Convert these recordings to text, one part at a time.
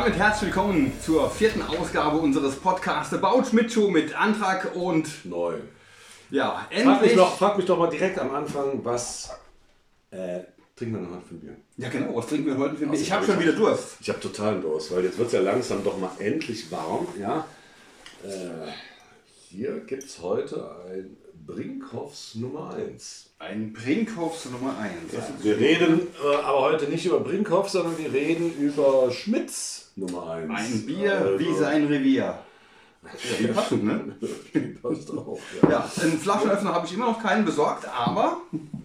damit herzlich willkommen zur vierten Ausgabe unseres Podcasts About Schmidt Show mit Antrag und Neu. ja, Frag mich, endlich. doch, frag mich doch mal direkt am Anfang, was äh, trinken wir noch heute für ein Bier? Ja genau, was trinken wir heute für Also, Ich habe ich schon hab- wieder Durst. Ich habe totalen Durst, weil jetzt wird es ja langsam doch mal endlich warm. Ja? Äh, hier gibt es heute ein Brinkhoffs Nummer 1. Ein Brinkhoffs Nummer 1. Wir reden äh, aber heute nicht über Brinkhoff, sondern wir reden über Schmitz Nummer 1. Ein Bier Also, wie sein Revier. Ja, passend, ne? Passt auch. Ja. Ja, einen Flaschenöffner habe ich immer noch keinen besorgt, aber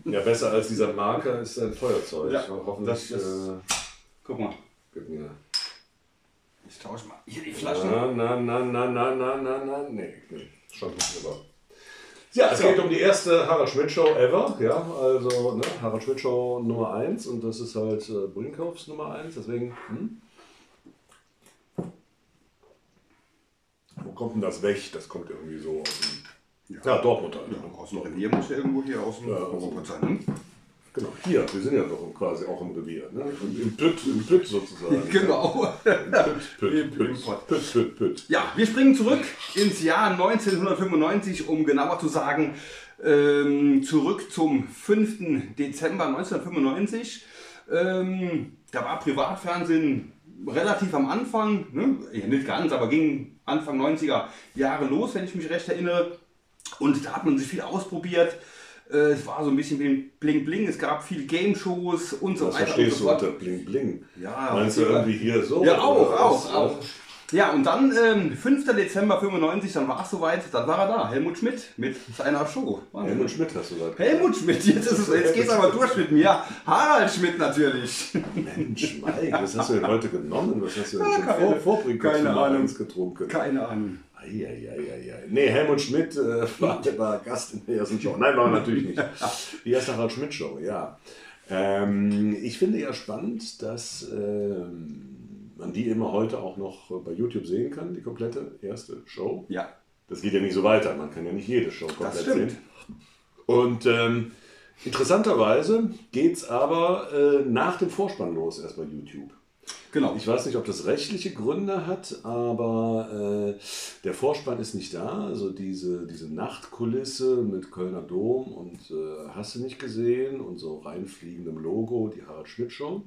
ja, besser als dieser Marker ist ein Feuerzeug. Ja, Hoffentlich das ist- äh, guck mal, gibt mir. ich tausche mal hier die Flaschen. Na, na, na, na, na, na, na, na, nee, nee, schon nicht drüber. Ja, es So. geht um die erste Harald Schmidt Show ever, ja, also ne, Harald Schmidt Show Nummer 1 und das ist halt äh, Brinkhoffs Nummer 1, deswegen, hm? Kommt denn das weg? Das kommt irgendwie so aus dem, ja, Dortmund halt. Ja, aus dem Revier muss ja irgendwo hier aus dem Ja, Europa sein. ne? Genau, hier, wir sind ja doch quasi auch im Revier, ne? Im, Pütt, im Pütt sozusagen. Genau. Im Pütt. Pütt, Pütt, Pütt. Ja, wir springen zurück ins Jahr 1995, um genauer zu sagen, ähm, zurück zum 5. Dezember 1995. Ähm, da war Privatfernsehen relativ am Anfang, ne? ja, nicht ganz, aber ging Anfang 90er Jahre los, wenn ich mich recht erinnere. Und da hat man sich viel ausprobiert. Äh, Es war so ein bisschen wie ein Bling Bling, es gab viel Game-Shows und so Was weiter. verstehst und du unter. Bling Bling? Ja, Meinst du irgendwie hier so? Ja, auch, auch, was? auch. Ja, und dann ähm, 5. Dezember 95, dann war es soweit, dann war er da, Helmut Schmidt mit seiner Show. Wahnsinn. Helmut Schmidt hast du gesagt. Helmut Schmidt, jetzt, ist es, jetzt geht's aber durch mit mir. Harald Schmidt natürlich. Mensch, Mike, was hast du denn heute genommen? Was hast du denn Ja, schon keine- vor, Vorbrinkhoff keine Ahnung. getrunken? Keine Ahnung. Eieieiei. Nee, Helmut Schmidt äh, war, war Gast in der ersten Show. Nein, war er natürlich nicht. Die erste Harald Schmidt Show, ja. Ähm, ich finde ja spannend, dass ähm, man die immer heute auch noch bei YouTube sehen kann, die komplette erste Show. Ja, Das geht ja nicht so weiter, man kann ja nicht jede Show komplett stimmt. sehen. Und ähm, interessanterweise geht es aber äh, nach dem Vorspann los, erst bei YouTube. genau. Ich weiß nicht, ob das rechtliche Gründe hat, aber äh, der Vorspann ist nicht da. Also diese, diese Nachtkulisse mit Kölner Dom und äh, hast du nicht gesehen und so reinfliegendem Logo, die Harald Schmidt Show.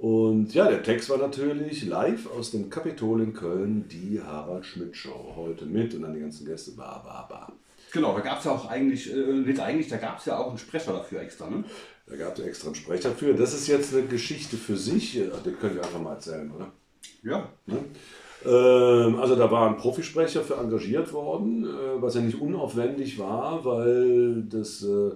Und ja, der Text war natürlich live aus dem Kapitol in Köln, die Harald Schmidt Show. Heute mit und dann die ganzen Gäste, ba, ba, ba. Genau, da gab es ja auch eigentlich, äh, eigentlich, da gab es ja auch einen Sprecher dafür extra, ne? Da gab es extra einen Sprecher für. Das ist jetzt eine Geschichte für sich. Ach, Den könnt ihr einfach mal erzählen, oder? Ja. Ne? Ähm, also da war ein Profisprecher für engagiert worden, äh, was ja nicht unaufwendig war, weil das äh,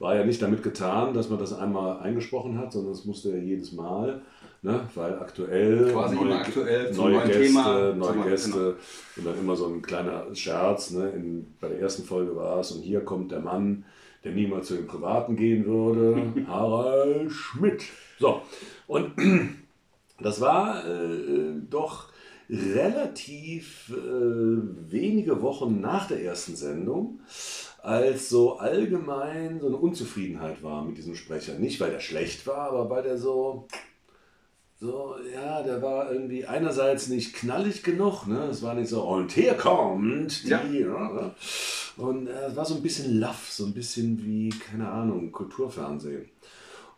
war ja nicht damit getan, dass man das einmal eingesprochen hat, sondern das musste ja jedes Mal, ne? weil aktuell Quasi immer aktuell neue Gäste, Thema. neue Gäste genau. und dann immer so ein kleiner Scherz. Ne? In, bei der ersten Folge war es und hier kommt der Mann, der niemals zu den Privaten gehen würde, Harald Schmidt. So, und das war äh, doch relativ äh, wenige Wochen nach der ersten Sendung, als so allgemein so eine Unzufriedenheit war mit diesem Sprecher. Nicht, weil der schlecht war, aber weil der so, so, ja, der war irgendwie einerseits nicht knallig genug, ne? Es war nicht so, und hier kommt die, Ja. ne? Und äh, es war so ein bisschen laff, so ein bisschen wie, keine Ahnung, Kulturfernsehen.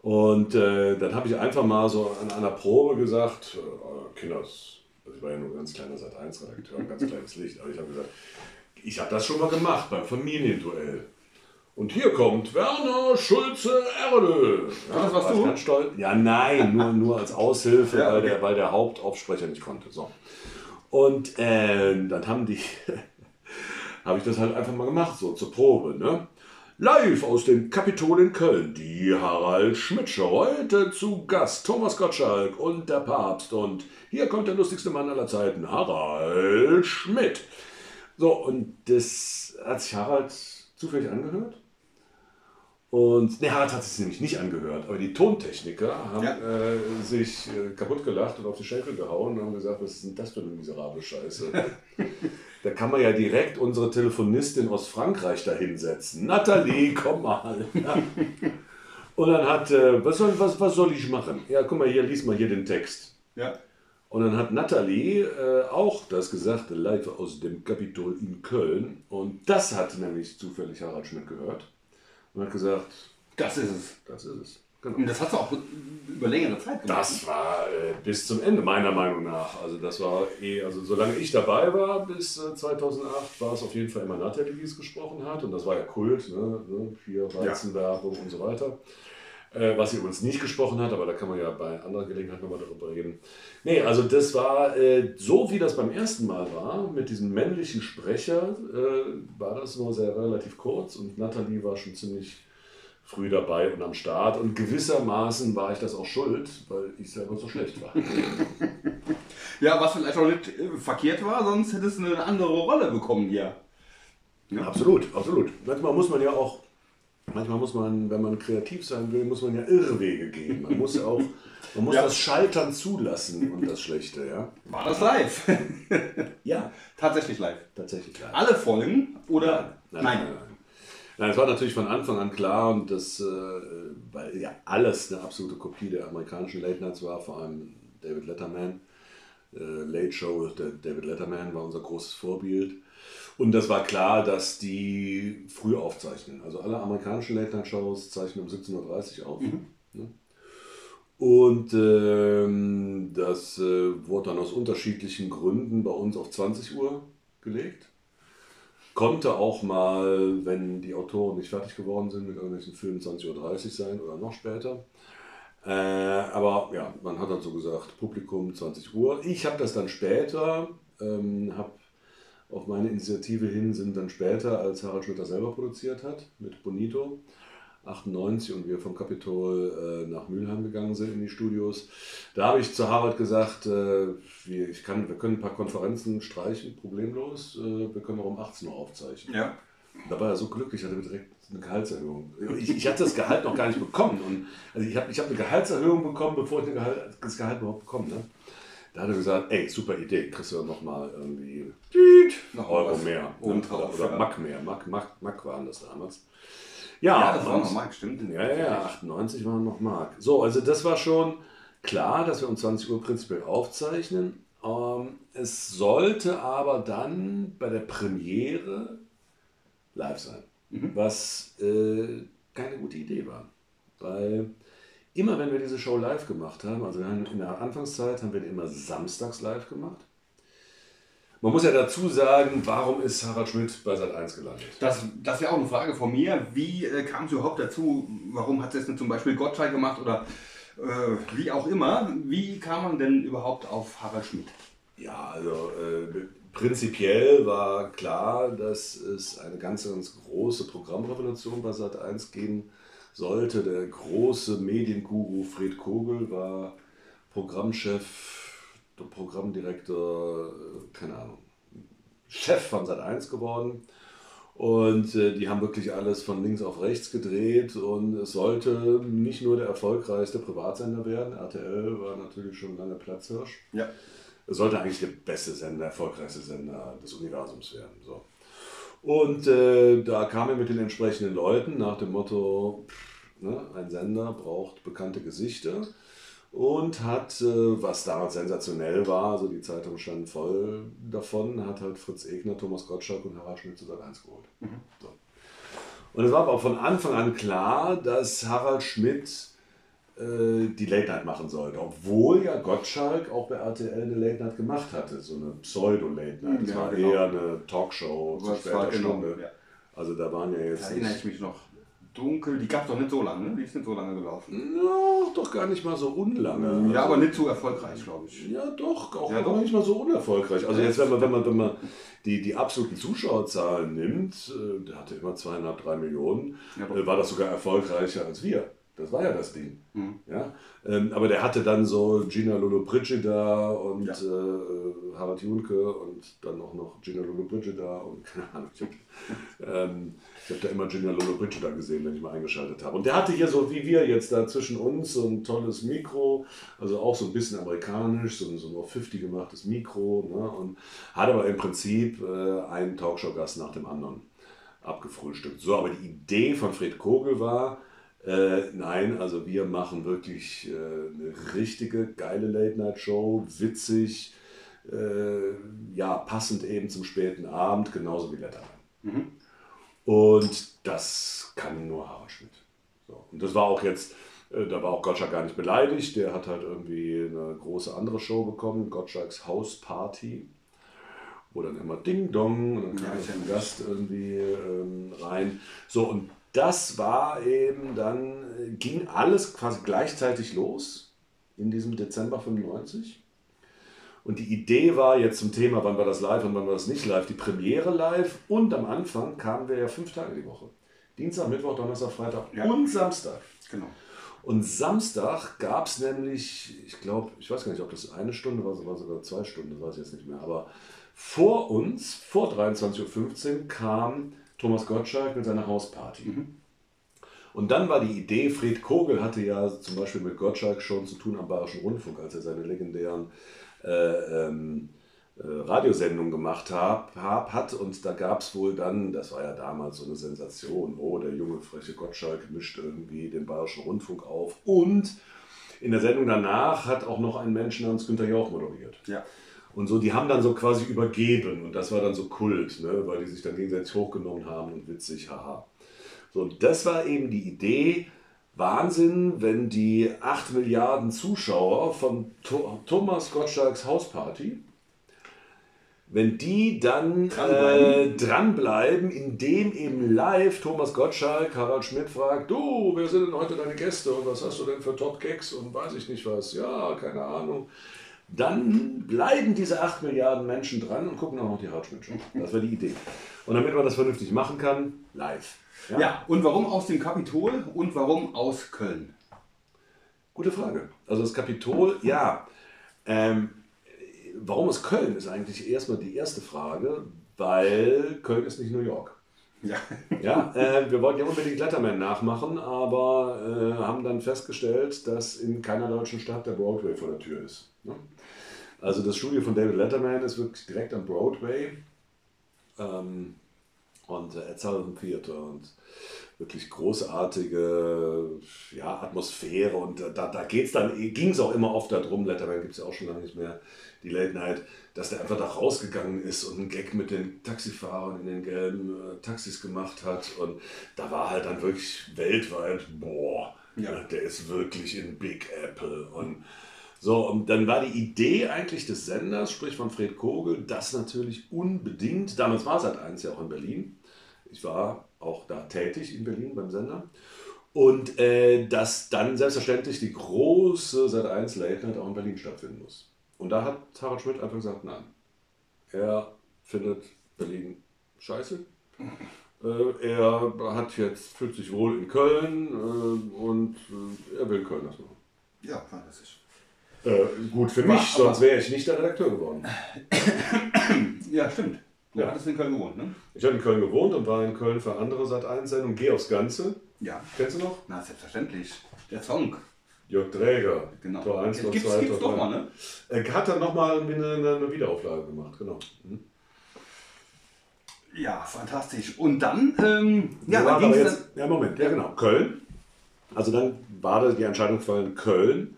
Und äh, dann habe ich einfach mal so an einer Probe gesagt, äh, Kinders, also ich war ja nur ein ganz kleiner Sat1-Redakteur, ein ganz kleines Licht, aber ich habe gesagt, ich habe das schon mal gemacht beim Familienduell. Und hier kommt Werner Schulze Erdel. Ja, das warst war du? Ganz stolz. Ja, nein, nur, nur als Aushilfe, Ja, weil, okay. der, weil der Hauptaufsprecher nicht konnte. So. Und äh, dann haben die, habe ich das halt einfach mal gemacht, so zur Probe. Ne? Live aus dem Kapitol in Köln, die Harald Schmidt Show. Heute zu Gast Thomas Gottschalk und der Papst. Und hier kommt der lustigste Mann aller Zeiten, Harald Schmidt. So, und das hat sich Harald zufällig angehört. Und ne, Harald hat es nämlich nicht angehört, aber die Tontechniker haben Ja. äh, sich äh, kaputt gelacht und auf die Schenkel gehauen und haben gesagt, was ist denn das für eine miserable Scheiße? da kann man ja direkt unsere Telefonistin aus Frankreich da hinsetzen. Nathalie, komm mal. Ja. Und dann hat, äh, was, soll, was, was soll ich machen? Ja, guck mal hier, lies mal hier den Text. Ja. Und dann hat Nathalie äh, auch das gesagt, live aus dem Kapitol in Köln. Und das hat nämlich zufällig Harald Schmidt gehört und hat gesagt, Das ist es. das ist es. Genau. Und das hat du auch über längere Zeit gemacht. Das war äh, bis zum Ende, meiner Meinung nach. Also das war eh, also solange ich dabei war, bis äh, 2008, war es auf jeden Fall immer Nathalie, die es gesprochen hat. Und das war ja Kult, ne? ne? Hier Weizenwerbung und so weiter. Äh, was sie übrigens nicht gesprochen hat, aber da kann man ja bei anderer Gelegenheit nochmal darüber reden. Nee, also das war, äh, so wie das beim ersten Mal war, mit diesem männlichen Sprecher, äh, war das nur sehr relativ kurz und Nathalie war schon ziemlich früh dabei und am Start. Und gewissermaßen war ich das auch schuld, weil ich selber so schlecht war. Ja, was vielleicht auch nicht äh, verkehrt war, sonst hättest du eine andere Rolle bekommen hier. Absolut, absolut. Manchmal muss man ja auch, manchmal muss man, wenn man kreativ sein will, muss man ja Irrwege gehen. Man muss auch, man muss Ja. das Scheitern zulassen und das Schlechte, ja. War das live? Ja, Tatsächlich live. tatsächlich. Klar. Alle Folgen oder? Nein, nein, nein. Nein, es war natürlich von Anfang an klar und das, äh, weil ja alles eine absolute Kopie der amerikanischen Late Nights war, vor allem David Letterman. Äh, Late Show, der David Letterman war unser großes Vorbild. Und das war klar, dass die früh aufzeichnen. Also alle amerikanischen Late Night Shows zeichnen um 17.30 Uhr auf. Ne? Und ähm, das äh, wurde dann aus unterschiedlichen Gründen bei uns auf 20 Uhr gelegt. Konnte auch mal, wenn die Autoren nicht fertig geworden sind, mit irgendwelchen Filmen 20.30 Uhr sein oder noch später. Äh, aber ja, man hat dann so gesagt, Publikum 20 Uhr. Ich habe das dann später, ähm, habe auf meine Initiative hin, sind dann später, als Harald Schmidt das selber produziert hat, mit Bonito, 98 und wir vom Kapitol äh, nach Mülheim gegangen sind in die Studios. Da habe ich zu Harald gesagt, äh, wir, ich kann, wir können ein paar Konferenzen streichen, problemlos. Äh, wir können auch um 18 Uhr aufzeichnen. Ja. Da war er so glücklich, hatte direkt eine Gehaltserhöhung. Ich, ich hatte das Gehalt noch gar nicht bekommen. Und, also ich habe ich hab eine Gehaltserhöhung bekommen, bevor ich Gehalt, das Gehalt überhaupt bekommen ne? Da hat er gesagt, ey, super Idee, kriegst du nochmal irgendwie Noch Euro mehr. obendrauf, oder oder ja. Mark mehr. Mark, Mark, Mark waren das damals. Ja, Ja, das war und- noch Mark, stimmt. Ja, ja, 98 waren noch Mark. So, also das war schon klar, dass wir um 20 Uhr prinzipiell aufzeichnen. Ähm, es sollte aber dann bei der Premiere live sein, was äh, keine gute Idee war. Weil immer wenn wir diese Show live gemacht haben, also in der Anfangszeit haben wir die immer samstags live gemacht. Man muss ja dazu sagen, warum ist Harald Schmidt bei Sat1 gelandet? Das, das wäre auch eine Frage von mir. Wie äh, kam es überhaupt dazu? Warum hat es denn zum Beispiel Gottschalk gemacht oder äh, wie auch immer? Wie kam man denn überhaupt auf Harald Schmidt? Ja, also äh, prinzipiell war klar, dass es eine ganz, ganz große Programmrevolution bei Sat1 geben sollte. Der große Medienguru Fred Kogel war Programmchef, der Programmdirektor, keine Ahnung, Chef von Sat1 geworden. Und äh, die haben wirklich alles von links auf rechts gedreht und es sollte nicht nur der erfolgreichste Privatsender werden. RTL war natürlich schon lange Platzhirsch. Ja. Es sollte eigentlich der beste Sender, erfolgreichste Sender des Universums werden. So. Und äh, da kam er mit den entsprechenden Leuten nach dem Motto, pff, ne, ein Sender braucht bekannte Gesichter und hat, äh, was damals sensationell war, also die Zeitung stand voll davon, hat halt Fritz Egner, Thomas Gottschalk und Harald Schmidt zu Sat 1 geholt. So. Und es war aber auch von Anfang an klar, dass Harald Schmidt äh, die Late Night machen sollte. Obwohl ja Gottschalk auch bei RTL eine Late Night gemacht hatte, so eine Pseudo-Late Night. Das Ja, war genau. eher eine Talkshow zu später genau, Stunde. ja. Also da waren ja Da jetzt erinnere nicht, ich mich noch. Dunkel, die gab es doch nicht so lange, ne? Die ist nicht so lange gelaufen. ja, doch gar nicht mal so unlange. Ja, Also- aber nicht so erfolgreich, glaube ich. Ja, doch, auch Ja, doch. nicht mal so unerfolgreich. Also jetzt, wenn man, wenn man, wenn man die, die absoluten Zuschauerzahlen nimmt, äh, der hatte immer zweieinhalb, drei Millionen, Ja, äh, war das sogar erfolgreicher als wir. Das war ja das Ding. Mhm. Ja? Ähm, aber der hatte dann so Gina Lollobrigida und Ja. äh, Harald Junke und dann auch noch Gina Lollobrigida und keine Ahnung. Ich habe ähm, hab da immer Gina Lollobrigida gesehen, wenn ich mal eingeschaltet habe. Und der hatte hier so wie wir jetzt da zwischen uns so ein tolles Mikro, also auch so ein bisschen amerikanisch, so ein, so ein auf 50 gemachtes Mikro ne? und hat aber im Prinzip äh, einen Talkshow-Gast nach dem anderen abgefrühstückt. So, aber die Idee von Fred Kogel war, Äh, nein, also wir machen wirklich äh, eine richtige geile Late-Night-Show, witzig, äh, ja, passend eben zum späten Abend, genauso wie Letterman. Mhm. Und das kann nur Harald Schmidt. So. Und das war auch jetzt, äh, da war auch Gottschalk gar nicht beleidigt, der hat halt irgendwie eine große andere Show bekommen, Gottschalks Hausparty wo dann immer Ding Dong und dann kam ja, ein Gast irgendwie ähm, rein. So, und das war eben dann, äh, ging alles quasi gleichzeitig los in diesem Dezember 95. Und die Idee war jetzt zum Thema, wann war das live und wann war das nicht live, die Premiere live und am Anfang kamen wir ja fünf Tage die Woche. Dienstag, Mittwoch, Donnerstag, Freitag ja. und Samstag. Genau. Und Samstag gab es nämlich, ich glaube, ich weiß gar nicht, ob das eine Stunde war, war sogar zwei Stunden, das weiß ich jetzt nicht mehr, aber vor uns, vor 23.15 Uhr, kam Thomas Gottschalk mit seiner Hausparty. Mhm. Und dann war die Idee, Fred Kogel hatte ja zum Beispiel mit Gottschalk schon zu tun am Bayerischen Rundfunk, als er seine legendären äh, ähm, äh, Radiosendungen gemacht hab, hab, hat. Und da gab es wohl dann, das war ja damals so eine Sensation, oh, der junge, freche Gottschalk mischt irgendwie den Bayerischen Rundfunk auf. Und in der Sendung danach hat auch noch ein Mensch namens Günter Jauch moderiert. Ja. Und so, die haben dann so quasi übergeben und das war dann so Kult, ne? weil die sich dann gegenseitig hochgenommen haben und witzig, haha. So, und das war eben die Idee, Wahnsinn, wenn die 8 Milliarden Zuschauer von Thomas Gottschalks Hausparty, wenn die dann dranbleiben. Äh, dranbleiben, indem eben live Thomas Gottschalk Harald Schmidt fragt, du, wer sind denn heute deine Gäste und was hast du denn für Top-Gags und weiß ich nicht was, ja, keine Ahnung dann bleiben diese 8 Milliarden Menschen dran und gucken auch noch die Hautschmidt Das war die Idee. Und damit man das vernünftig machen kann, live. Ja? ja, und warum aus dem Kapitol und warum aus Köln? Gute Frage. Also das Kapitol, ja. Ähm, warum aus Köln ist eigentlich erstmal die erste Frage, weil Köln ist nicht New York. Ja. ja äh, wir wollten ja unbedingt Letterman nachmachen, aber äh, haben dann festgestellt, dass in keiner deutschen Stadt der Broadway vor der Tür ist. Ne? Also das Studio von David Letterman ist wirklich direkt am Broadway. Ähm, und äh, Sullivan Theater und wirklich großartige ja, Atmosphäre. Und da, da geht's dann, ging es auch immer oft darum, Letterman gibt es ja auch schon lange nicht mehr, die Late Night, dass der einfach da rausgegangen ist und einen Gag mit den Taxifahrern in den gelben äh, Taxis gemacht hat. Und da war halt dann wirklich weltweit, boah, ja. der ist wirklich in Big Apple. Und so, und dann war die Idee eigentlich des Senders, sprich von Fred Kogel, das natürlich unbedingt, damals war Sat 1 ja auch in Berlin, ich war auch da tätig in Berlin beim Sender, und äh, dass dann selbstverständlich die große Sat 1 Late Night auch in Berlin stattfinden muss. Und da hat Harald Schmidt einfach gesagt, nein, er findet Berlin scheiße. Äh, er hat jetzt, fühlt sich wohl in Köln äh, und äh, er will Köln das machen. Ja, fantastisch. Äh, gut für mich, sonst wäre ich nicht der Redakteur geworden. ja, stimmt. Du ja. hattest in Köln gewohnt, ne? Ich habe in Köln gewohnt und war in Köln für andere seit 1 Sendung. Geh aufs Ganze. Ja. Kennst du noch? Na, selbstverständlich. Der Song. Jörg Träger. Genau. Tor 1, Tor 2, Tor 3. Gibt's doch mal, ne? Er hat dann nochmal eine, eine Wiederauflage gemacht, genau. Mhm. Ja, fantastisch. Und dann, ähm, ja, ja, dann jetzt, ja, Moment, ja genau, Köln. Also dann war die Entscheidung gefallen, Köln.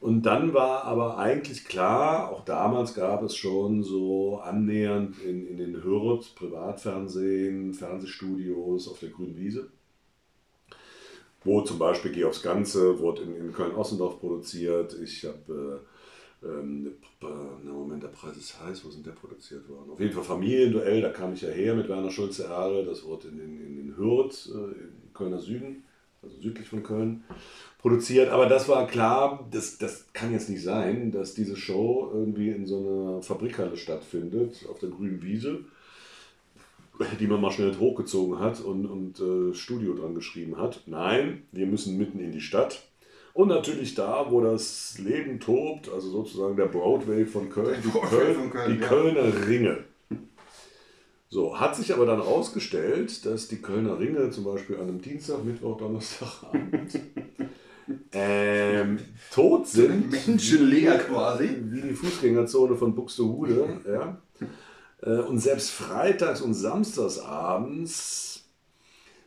Und dann war aber eigentlich klar, auch damals gab es schon so annähernd in, in den Hürth, Privatfernsehen, Fernsehstudios auf der grünen Wiese, wo zum Beispiel Geh aufs Ganze, wurde in, in Köln-Ossendorf produziert. Ich habe, äh, ähm, na Moment, der Preis ist heiß, wo sind der produziert worden? Auf jeden Fall Familienduell, da kam ich ja her mit Werner Schulze-Erle, das wurde in, in, in den Hürth, äh, im Kölner Süden, also südlich von Köln produziert. Aber das war klar, das, das kann jetzt nicht sein, dass diese Show irgendwie in so einer Fabrikhalle stattfindet, auf der grünen Wiese, die man mal schnell hochgezogen hat und, und äh, Studio dran geschrieben hat. Nein, wir müssen mitten in die Stadt. Und natürlich da, wo das Leben tobt, also sozusagen der Broadway von Köln, die, Köln, von Köln, die ja. Kölner Ringe. So, hat sich aber dann herausgestellt, dass die Kölner Ringe zum Beispiel an einem Dienstag, Mittwoch, Donnerstagabend ähm, tot sind. Menschenleer quasi. Wie die Fußgängerzone von Buxtehude. ja. Äh, und selbst freitags und samstags abends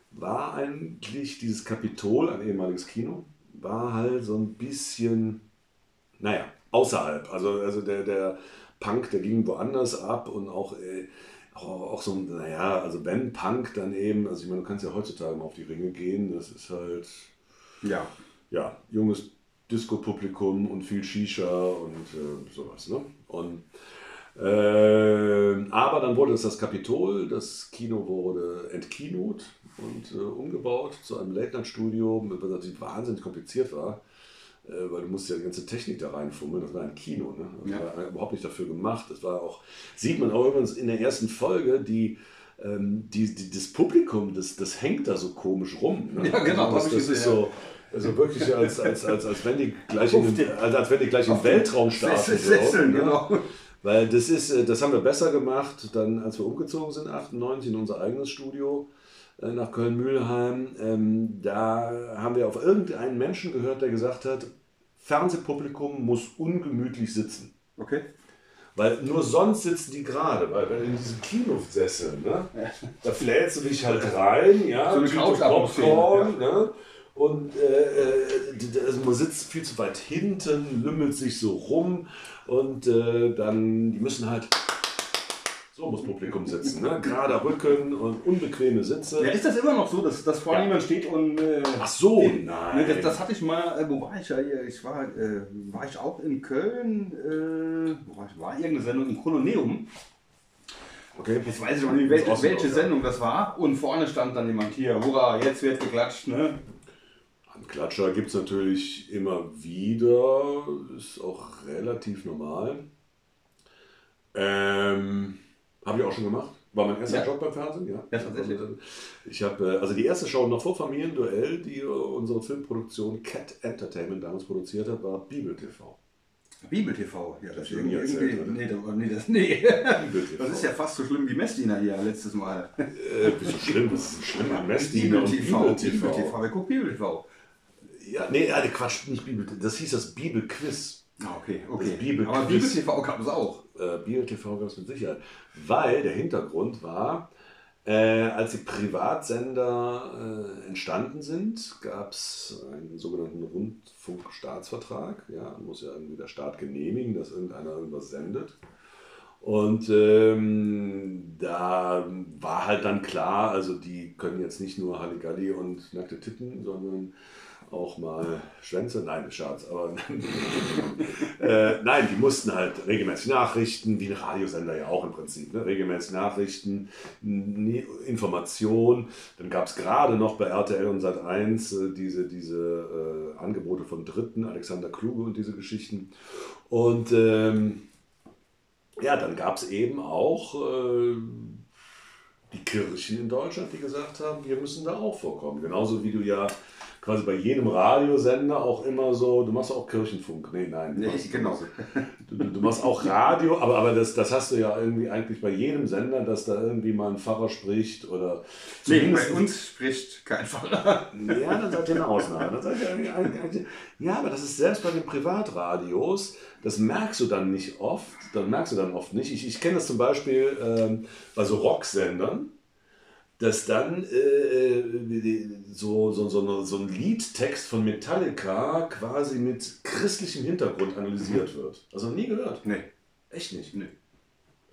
war eigentlich dieses Kapitol, ein ehemaliges Kino, war halt so ein bisschen, naja, außerhalb. Also, also der, der Punk, der ging woanders ab und auch, äh, auch, auch so, naja, also wenn Punk dann eben, also ich meine, du kannst ja heutzutage mal auf die Ringe gehen, das ist halt, Ja. ja, junges Disco-Publikum und viel Shisha und äh, sowas. Ne? Und, äh, aber dann wurde es das Kapitol, das Kino wurde entkinot und äh, umgebaut zu einem Late-Night-Studio, was natürlich wahnsinnig kompliziert war, weil du musst ja die ganze Technik da reinfummeln. Das war ein Kino, ne? Das Ja. war überhaupt nicht dafür gemacht. Das war auch, sieht man auch übrigens in der ersten Folge, die ähm, die, die, das Publikum, das, das hängt da so komisch rum. Ne? Ja, genau, Das, ich das ist gesehen, so, also wirklich als, als, als, als wenn die gleich, in, als, als wenn die gleich im Weltraum starten. Sessel, Sesseln, würden, ne? genau. Weil das ist, äh, das haben wir besser gemacht, dann als wir umgezogen sind, 98 in unser eigenes Studio äh, nach Köln-Mühlheim. Ähm, da haben wir auf irgendeinen Menschen gehört, der gesagt hat, Fernsehpublikum muss ungemütlich sitzen. Okay. Weil nur sonst sitzen die gerade, weil wenn in diesem Kinosessel, ne, da flätst du dich halt rein, ja, So eine Tüte Popcorn, ne, und äh, äh, also man sitzt viel zu weit hinten, lümmelt sich so rum und äh, dann, die müssen halt, so muss Publikum sitzen, ne, gerader Rücken und unbequeme Sitze. Ja, ist das immer noch so, dass, dass vor Ja. jemand steht und. Äh, Ach so, den- nein. Nee, das, das hatte ich mal, äh, wo war ich ja hier? Ich war, äh, war ich auch in Köln, äh, wo war ich? War irgendeine Sendung im Koloneum. okay. Jetzt weiß ich noch nicht, welche, welche Sendung das war. Und vorne stand dann jemand hier, hurra, jetzt wird geklatscht, ne? Klatscher gibt es natürlich immer wieder, ist auch relativ normal. Ähm, habe ich auch schon gemacht. War mein erster Ja. Job beim Fernsehen, ja. Ja, tatsächlich. Ich habe, äh, also die erste Show noch vor Familienduell, die unsere Filmproduktion Cat Entertainment damals produziert hat, war Bibel TV. Bibel TV, ja, das nie irgendwie, erzählt, oder? nee, das, nee, das. Bibel TV. Das ist ja fast so schlimm wie Messdiener hier letztes Mal. Äh, bist du schlimm, das ist schlimm an Messdiener und TV, Bibel Bibel TV. TV, wer guckt Bibel TV? Ja, nee, Quatsch, nicht Bibel, das hieß das Bibelquiz. Ah, okay, okay. Bibel- Aber Bibel TV gab es auch. äh, Bio TV gab es mit Sicherheit. Weil der Hintergrund war, äh, als die Privatsender äh, entstanden sind, gab es einen sogenannten Rundfunkstaatsvertrag. Ja, muss ja irgendwie der Staat genehmigen, dass irgendeiner irgendwas sendet. Und ähm, da war halt dann klar, also die können jetzt nicht nur Halligalli und nackte Titten, sondern auch mal Schwänze. Nein, Scherz, aber äh, nein, die mussten halt regelmäßig Nachrichten, wie ein Radiosender ja auch im Prinzip, ne? regelmäßig Nachrichten, n- Information. Dann gab es gerade noch bei RTL und Sat1 äh, diese, diese äh, Angebote von Dritten, Alexander Kluge und diese Geschichten. Und ähm, ja, dann gab es eben auch äh, die Kirchen in Deutschland, die gesagt haben, wir müssen da auch vorkommen. Genauso wie du ja quasi bei jedem Radiosender auch immer so, du machst auch Kirchenfunk. Nee, nein. Du Nee, machst, genau. Du, du, du machst auch Radio, aber, aber das, das hast du ja irgendwie eigentlich bei jedem Sender, dass da irgendwie mal ein Pfarrer spricht oder Nee, bei uns spricht kein Pfarrer. ja, dann seid ihr eine Ausnahme. Dann seid ihr eigentlich- ja, aber das ist selbst bei den Privatradios, das merkst du dann nicht oft. Das merkst du dann oft nicht. Ich, ich kenne das zum Beispiel ähm, bei so Rocksendern, dass dann äh, so, so, so, eine, so ein Liedtext von Metallica quasi mit christlichem Hintergrund analysiert wird. Also nie gehört. Nee, Echt nicht. nee.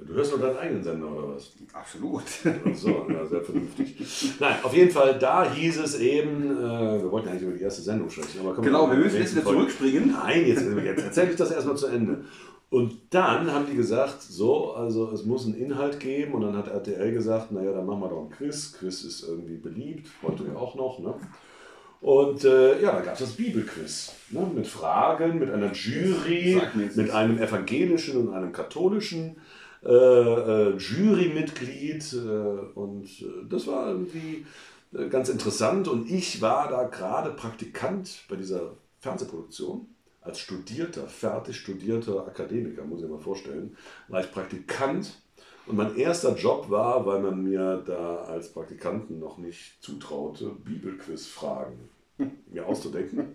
Du hörst nur deinen eigenen Sender oder was? Absolut. Ach So, ja, sehr vernünftig. Nein, auf jeden Fall, da hieß es eben, äh, wir wollten eigentlich über die erste Sendung sprechen, aber Genau, wir müssen jetzt wieder zurückspringen. Nein, jetzt, jetzt erzähle ich das erstmal zu Ende. Und dann haben die gesagt, so, also es muss einen Inhalt geben. Und dann hat RTL gesagt, naja, dann machen wir doch ein Quiz. Quiz ist irgendwie beliebt, heute ja auch noch. Ne? Und äh, ja, dann gab es das Bibelquiz. Ne? Mit Fragen, mit einer Jury, mit einem evangelischen und einem katholischen äh, äh, Jurymitglied. Äh, und äh, das war irgendwie äh, ganz interessant. Und ich war da gerade Praktikant bei dieser Fernsehproduktion. Als studierter, fertig studierter Akademiker, muss ich mal vorstellen, war ich Praktikant. Und mein erster Job war, weil man mir da als Praktikanten noch nicht zutraute, Bibelquiz-Fragen mir auszudenken.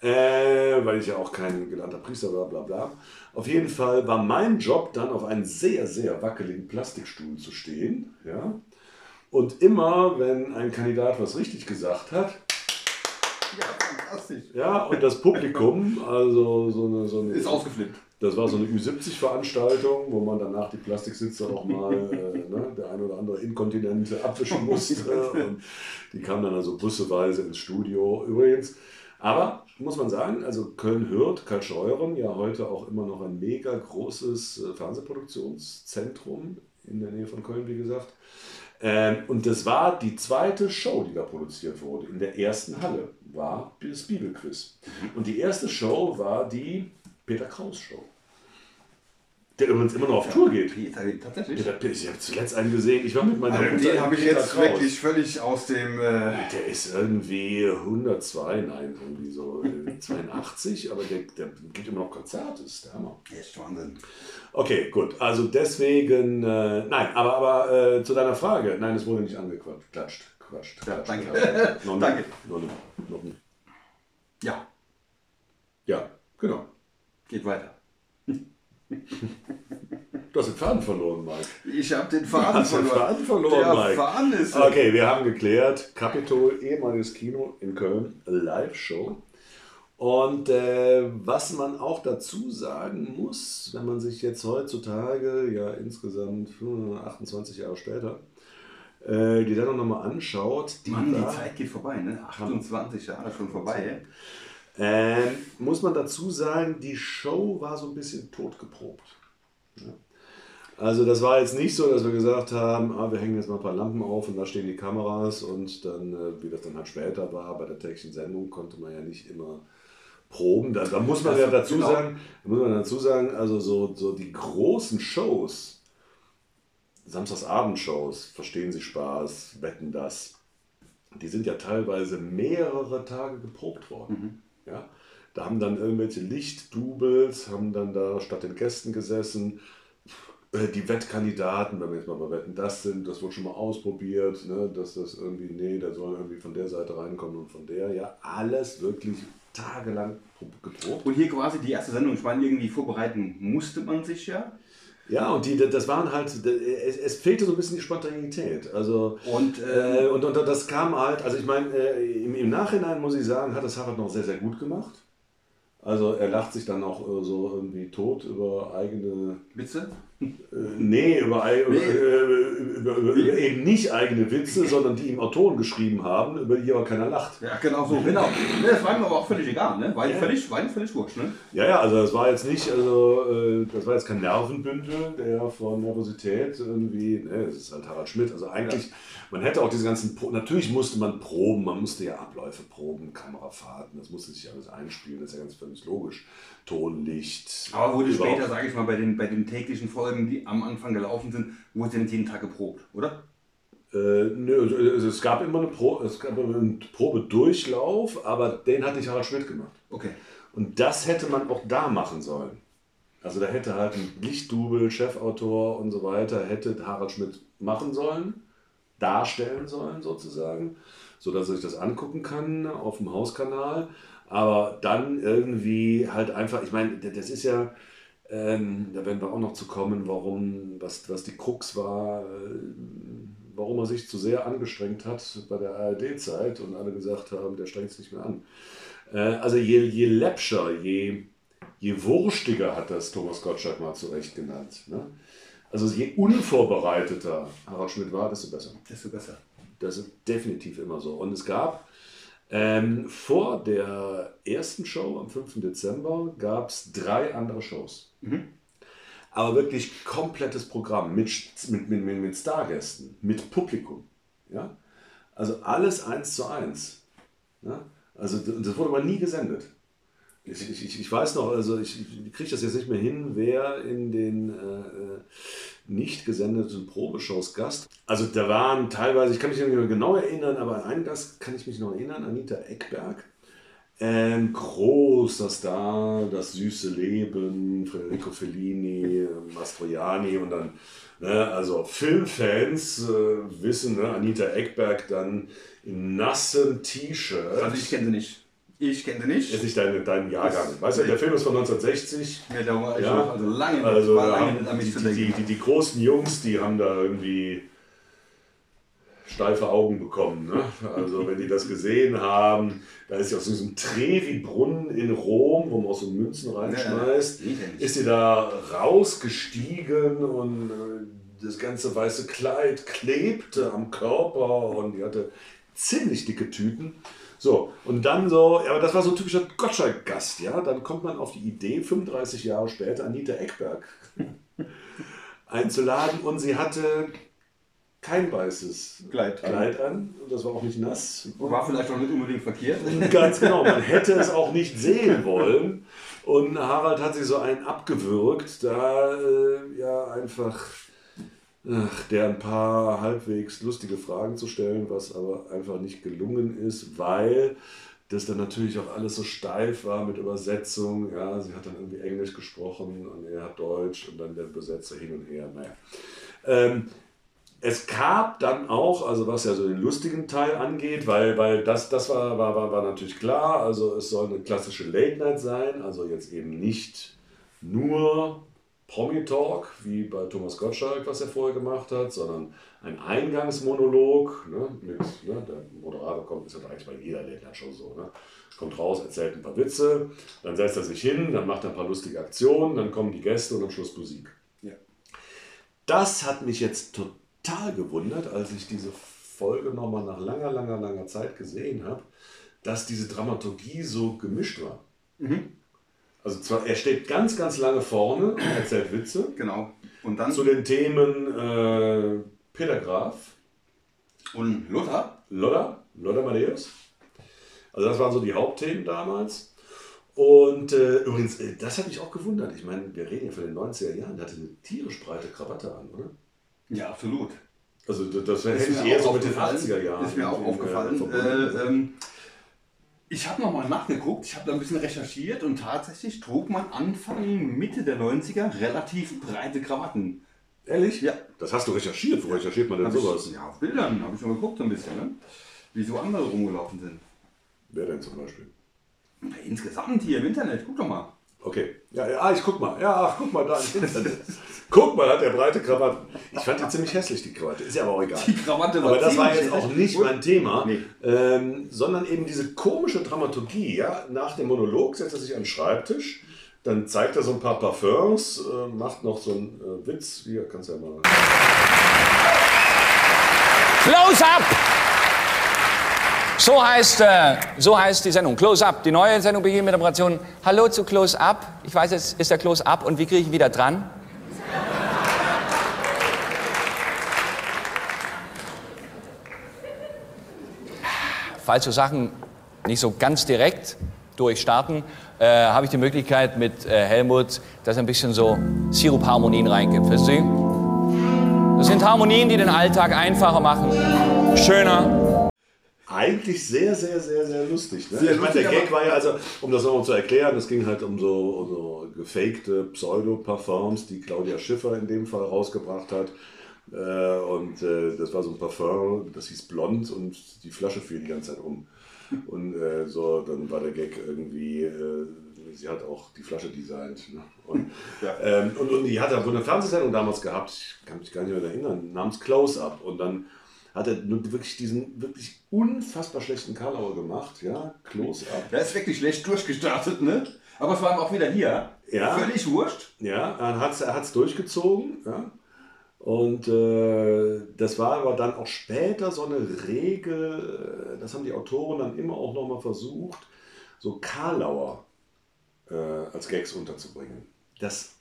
Äh, weil ich ja auch kein gelernter Priester war, bla bla. Auf jeden Fall war mein Job dann auf einem sehr, sehr wackeligen Plastikstuhl zu stehen. Ja? Und immer, wenn ein Kandidat was richtig gesagt hat, fantastisch. ja, und das Publikum, also so eine, so eine Ist ausgeflippt. Das war so eine Ü70-Veranstaltung, wo man danach die Plastiksitze auch mal, äh, ne, der ein oder andere Inkontinente abwischen musste. Und die kamen dann also busseweise ins Studio. Übrigens, aber muss man sagen, also Köln-Hürth, Kalscheuren, ja heute auch immer noch ein mega großes äh, Fernsehproduktionszentrum in der Nähe von Köln, wie gesagt. Ähm, und das war die zweite Show, die da produziert wurde. In der ersten Halle war das Bibelquiz. Und die erste Show war die Peter Kraus Show. Der übrigens immer noch auf Tour geht. Peter, tatsächlich. Der, ich habe zuletzt einen gesehen. Ich war mit meiner Also Mutter den habe ich Peter jetzt Kraus. wirklich völlig aus dem. Äh, Der ist irgendwie 102, nein, irgendwie so äh, 82, aber der, der gibt immer noch Konzerte, ist der Hammer. echt Wahnsinn. Okay, gut. Also deswegen, äh, nein, aber, aber äh, zu deiner Frage. Nein, es wurde nicht angequatscht. Klatscht, quatscht. Ja, klatscht. danke. Ja, noch Danke. Noch nicht, noch nicht. Ja, Ja, genau. geht weiter. Du hast den Faden verloren, Mike. Ich habe den Faden hast den verloren. Faden verloren, Der Mike. Faden ist. Okay, wir haben geklärt, Capitol, ehemaliges Kino in Köln, Live-Show. Und äh, was man auch dazu sagen muss, wenn man sich jetzt heutzutage, ja insgesamt 28 Jahre später, äh, die Sendung nochmal anschaut, die Mann, die Zeit geht vorbei, ne? 28 Jahre schon vorbei. Ähm, muss man dazu sagen, die Show war so ein bisschen totgeprobt. Ja. Also das war jetzt nicht so, dass wir gesagt haben, ah, wir hängen jetzt mal ein paar Lampen auf und da stehen die Kameras und dann, äh, wie das dann halt später war, bei der täglichen Sendung konnte man ja nicht immer proben. Da, da muss man Das- ja dazu genau. sagen, da muss man dazu sagen, also so, so die großen Shows, Samstagsabendshows, Verstehen Sie Spaß, Wetten das, die sind ja teilweise mehrere Tage geprobt worden. Ja? Da haben dann irgendwelche Lichtdoubles, haben dann da statt den Gästen gesessen. Äh, Die Wettkandidaten, wenn wir jetzt mal bei Wetten das sind, das wurde schon mal ausprobiert, ne? dass das irgendwie, nee, der soll irgendwie von der Seite reinkommen und von der. Ja, alles wirklich tagelang pro- geprobt. Und hier quasi die erste Sendung. Ich meine, irgendwie vorbereiten musste man sich ja. Ja, und die, das waren halt, es, es fehlte so ein bisschen die Spontanität. Also, Und, äh, Äh, und, und das kam halt, also ich meine, äh, im, im Nachhinein muss ich sagen, hat das Harald noch sehr, sehr gut gemacht. Also er lacht sich dann auch äh, so irgendwie tot über eigene, Witze? Äh, nee, über, Nee. Äh, über, über, über eben nicht eigene Witze, sondern die ihm Autoren geschrieben haben, über die aber keiner lacht. Ja, genau so, genau. Das war ihm aber auch völlig egal, ne? War ihm völlig, war ihm völlig wurscht, ne? Ja, ja, also das war jetzt nicht, also äh, das war jetzt kein Nervenbündel, der von Nervosität irgendwie, ne, das ist halt Harald Schmidt. Also eigentlich, man hätte auch diese ganzen, Pro natürlich musste man proben, man musste ja Abläufe proben, Kamerafahrten, das musste sich alles einspielen, das ist ja ganz völlig logisch. Ton, Licht. Aber wurde überhaupt- später, sage ich mal, bei den, bei den täglichen Folgen, die am Anfang gelaufen sind, wurde nicht jeden Tag geprobt, oder? Äh, nö, also es gab immer eine Pro, es gab einen Probedurchlauf, aber den hat nicht Harald Schmidt gemacht. Okay. Und das hätte man auch da machen sollen. Also da hätte halt ein Lichtdubel, Chefautor und so weiter, hätte Harald Schmidt machen sollen, darstellen sollen sozusagen, sodass er sich das angucken kann auf dem Hauskanal. Aber dann irgendwie halt einfach, ich meine, das ist ja, ähm, da werden wir auch noch zu kommen, warum, was, was die Krux war, äh, warum er sich zu sehr angestrengt hat bei der ARD-Zeit und alle gesagt haben, der strengt sich nicht mehr an. Äh, also je, je läppscher, je, je wurstiger hat das Thomas Gottschalk mal zurecht genannt. Ne? Also je unvorbereiteter Harald Schmidt war, desto besser. Desto besser. Das ist definitiv immer so. Und es gab ähm, vor der ersten Show am 5. Dezember gab es drei andere Shows. Aber wirklich komplettes Programm mit, mit, mit, mit, Stargästen, mit Publikum. Ja? Also alles eins zu eins. Ja? Also das wurde aber nie gesendet. Ich, ich, ich- weiß noch, also ich, ich kriege das jetzt nicht mehr hin, wer in den äh, äh, nicht gesendeten Probeshows Gast. Also da waren teilweise, ich kann mich nicht mehr genau erinnern, aber an einen Gast kann ich mich noch erinnern, Anita Eckberg. Ähm, großer Star, das süße Leben, Federico Fellini, Mastroianni und dann, ne, also Filmfans äh, wissen, ne, Anita Eckberg dann in nassem T-Shirt. Also ich kenne sie nicht. Ich kenne sie nicht. Jetzt nicht dein, dein Jahrgang. Weißt du, der Film ist von 1960. Ja, da war ich Ja. also lange nicht, Also ja, lange nicht an die, mich zu die, die, denken. die, die großen Jungs, die haben da irgendwie steife Augen bekommen. Ne? Also wenn die das gesehen haben, da ist ja aus diesem Trevi-Brunnen in Rom, wo man auch so Münzen reinschmeißt, ist sie da rausgestiegen und äh, das ganze weiße Kleid klebte am Körper und die hatte ziemlich dicke Tüten. So, und dann so, ja, aber das war so ein typischer Gottschalk-Gast, ja. Dann kommt man auf die Idee, 35 Jahre später, Anita Eckberg einzuladen und sie hatte kein weißes Kleid, Kleid an. Und das war auch nicht nass. War vielleicht auch nicht unbedingt verkehrt. Ganz genau, man hätte es auch nicht sehen wollen. Und Harald hat sich so einen abgewürgt, da äh, ja einfach ach, der ein paar halbwegs lustige Fragen zu stellen, was aber einfach nicht gelungen ist, weil das dann natürlich auch alles so steif war mit Übersetzung. Ja, sie hat dann irgendwie Englisch gesprochen und er hat Deutsch und dann der Besetzer hin und her. Naja. Ähm, es gab dann auch, also was ja so den lustigen Teil angeht, weil, weil das, das war, war, war, war natürlich klar, also es soll eine klassische Late Night sein, also jetzt eben nicht nur Promi-Talk, wie bei Thomas Gottschalk, was er vorher gemacht hat, sondern ein Eingangsmonolog ne, mit, ne, der Moderator kommt, ist ja eigentlich bei jeder Night Show so, ne, kommt raus, erzählt ein paar Witze, dann setzt er sich hin, dann macht er ein paar lustige Aktionen, dann kommen die Gäste und am Schluss Musik. Ja. Das hat mich jetzt total total gewundert, als ich diese Folge nochmal nach langer, langer, langer Zeit gesehen habe, dass diese Dramaturgie so gemischt war. Mhm. Also zwar, er steht ganz, ganz lange vorne und erzählt Witze. Genau. Und dann zu den Themen äh, Peter Graf und Lothar. Lothar, Lothar Matthäus. Also das waren so die Hauptthemen damals. Und äh, übrigens, äh, das hat mich auch gewundert. Ich meine, wir reden ja von den 90er Jahren, der hatte eine tierisch breite Krawatte an, oder? Ja, absolut. Also das hätte ich eher so mit den 80er Jahren. Ist mir auch aufgefallen. Äh, ähm, ich habe nochmal nachgeguckt, ich habe da ein bisschen recherchiert und tatsächlich trug man Anfang, Mitte der 90er relativ breite Krawatten. Ehrlich? Ja. Das hast du recherchiert. Wo recherchiert man denn hab sowas? Ich, ja, auf Bildern habe ich schon geguckt so ein bisschen, ne? wie so andere rumgelaufen sind. Wer denn zum Beispiel? Na, insgesamt hier im Internet, guck doch mal. Okay. Ja, ja, ich guck mal. Ja, ach, guck mal da im Internet. guck mal, hat der breite Krawatte. Ich fand die ziemlich hässlich, die Krawatte. Ist ja aber auch egal. Die Krawatte war Aber das war jetzt auch nicht mein Thema, nee. ähm, sondern eben diese komische Dramaturgie. Ja? Nach dem Monolog setzt er sich an den Schreibtisch, dann zeigt er so ein paar Parfums, äh, macht noch so einen äh, Witz. Hier, kannst du ja mal. Close up! So heißt, äh, so heißt die Sendung. Close Up. Die neue Sendung beginnt mit der Operation Hallo zu Close Up. Ich weiß, jetzt ist der Close Up und wie kriege ich ihn wieder dran? Falls so Sachen nicht so ganz direkt durchstarten, äh, habe ich die Möglichkeit mit äh, Helmut, dass er ein bisschen so Sirup-Harmonien reingibt. Du? Das sind Harmonien, die den Alltag einfacher machen, schöner eigentlich sehr, sehr, sehr, sehr lustig. Ne? Sehr ich meine, der Gag war ja, also, um das nochmal zu erklären, es ging halt um so, um so gefakte Pseudo-Parfums, die Claudia Schiffer in dem Fall rausgebracht hat. Äh, und äh, das war so ein Parfum, das hieß Blond und die Flasche fiel die ganze Zeit um. Und äh, so, dann war der Gag irgendwie, sie hat auch die Flasche designt. Ne? Und, ja. ähm, und, und, die hat da wohl eine Fernsehsendung damals gehabt, ich kann mich gar nicht mehr erinnern, namens Close-Up. Und dann hat er wirklich diesen wirklich unfassbar schlechten Karlauer gemacht, ja, Close-Up. Der ist wirklich schlecht durchgestartet, ne? Aber es war auch wieder hier. Ja. Völlig wurscht. Ja, er hat es er durchgezogen, ja. Und äh, das war aber dann auch später so eine Regel, das haben die Autoren dann immer auch nochmal versucht, so Karlauer äh, als Gags unterzubringen. Das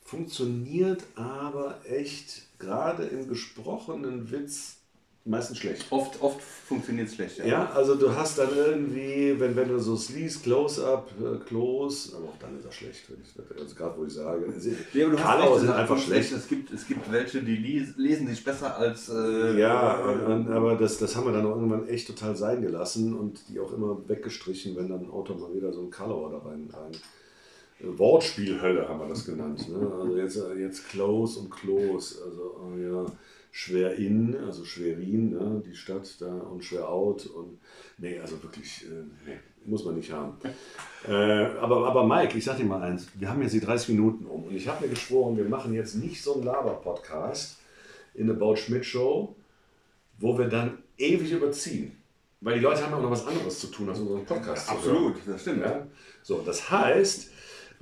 funktioniert aber echt gerade im gesprochenen Witz meistens schlecht. Oft, oft funktioniert es schlecht, ja. Ja, also du hast dann irgendwie, wenn, wenn du so liest, Close-Up, äh, Close, aber auch dann ist er schlecht, wenn ich, also gerade wo ich sage. Ja, aber Karlauer sind einfach schlecht. Es gibt, es gibt welche, die lesen sich besser als. Äh, ja, äh, aber das, das haben wir dann auch irgendwann echt total sein gelassen und die auch immer weggestrichen, wenn dann ein Autor mal wieder so ein Karlauer da rein. rein Wortspielhölle haben wir das genannt. Ne? Also jetzt, jetzt Close und Close. Also, oh ja. Schwerin, also Schwerin, ne, die Stadt da und Schwerout und nee, also wirklich, äh, nee, muss man nicht haben. Äh, aber, aber Mike, ich sag dir mal eins, wir haben jetzt die 30 Minuten um und ich habe mir geschworen, wir machen jetzt nicht so einen Laber-Podcast in der Baut Schmidt Show, wo wir dann ewig überziehen. Weil die Leute haben auch noch was anderes zu tun, als unseren Podcast zu hören. Absolut, das stimmt. Ja? So, das heißt,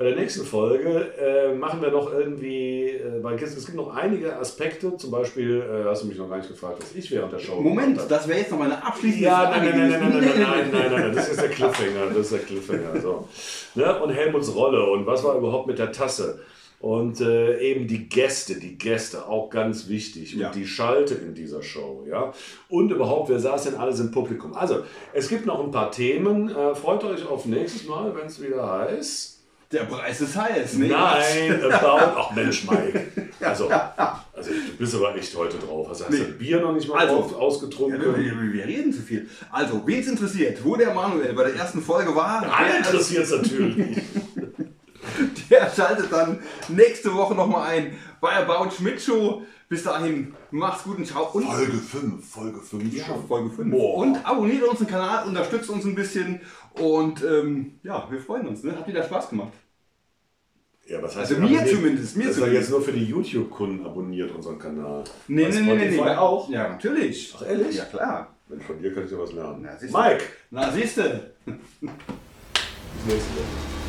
bei der nächsten Folge äh, machen wir noch irgendwie, äh, weil es, es gibt noch einige Aspekte, zum Beispiel, äh, hast du mich noch gar nicht gefragt, was ich während der Show Moment, das wäre jetzt noch meine abschließende Ja, Frage nein, nein, nein, nein, nein, gewesen. nein, nein, nein, nein, das ist der Cliffhanger, das ist der Cliffhanger. So. Ne? Und Helmuts Rolle und was war überhaupt mit der Tasse? Und äh, eben die Gäste, die Gäste, auch ganz wichtig. Und Ja. die Schalte in dieser Show, ja. Und überhaupt, wer saß denn alles im Publikum? Also, es gibt noch ein paar Themen. Äh, freut euch auf nächstes Mal, wenn es wieder heißt. Der Preis ist heiß. Nee, Nein, about. Ach Mensch, Mike. Also, also du bist aber echt heute drauf. Also hast du Nee. das Bier noch nicht mal Also, auf, Ja, ausgetrunken? wir, wir, wir reden zu viel. Also, wen es interessiert, wo der Manuel bei der ersten Folge war, Alle der, interessiert es natürlich. der schaltet dann nächste Woche nochmal ein bei About Schmidt Show. Bis dahin, macht's gut und ciao. Und Folge 5, Folge 5 Ja, Folge 5. Boah. Und abonniert unseren Kanal, unterstützt uns ein bisschen und ähm, ja, wir freuen uns. Ne? Hat wieder Spaß gemacht. Ja, was heißt Also mir zumindest, mir das zumindest. jetzt nur für die YouTube-Kunden abonniert unseren Kanal. Nee, Bei nee, nee, nee, nee. Spotify auch? Ja, natürlich. Ach, ehrlich? Ja, klar. Mensch, von dir kann ich ja was lernen. Na, siehst du. Mike! Na, siehste. Bis nächste Woche.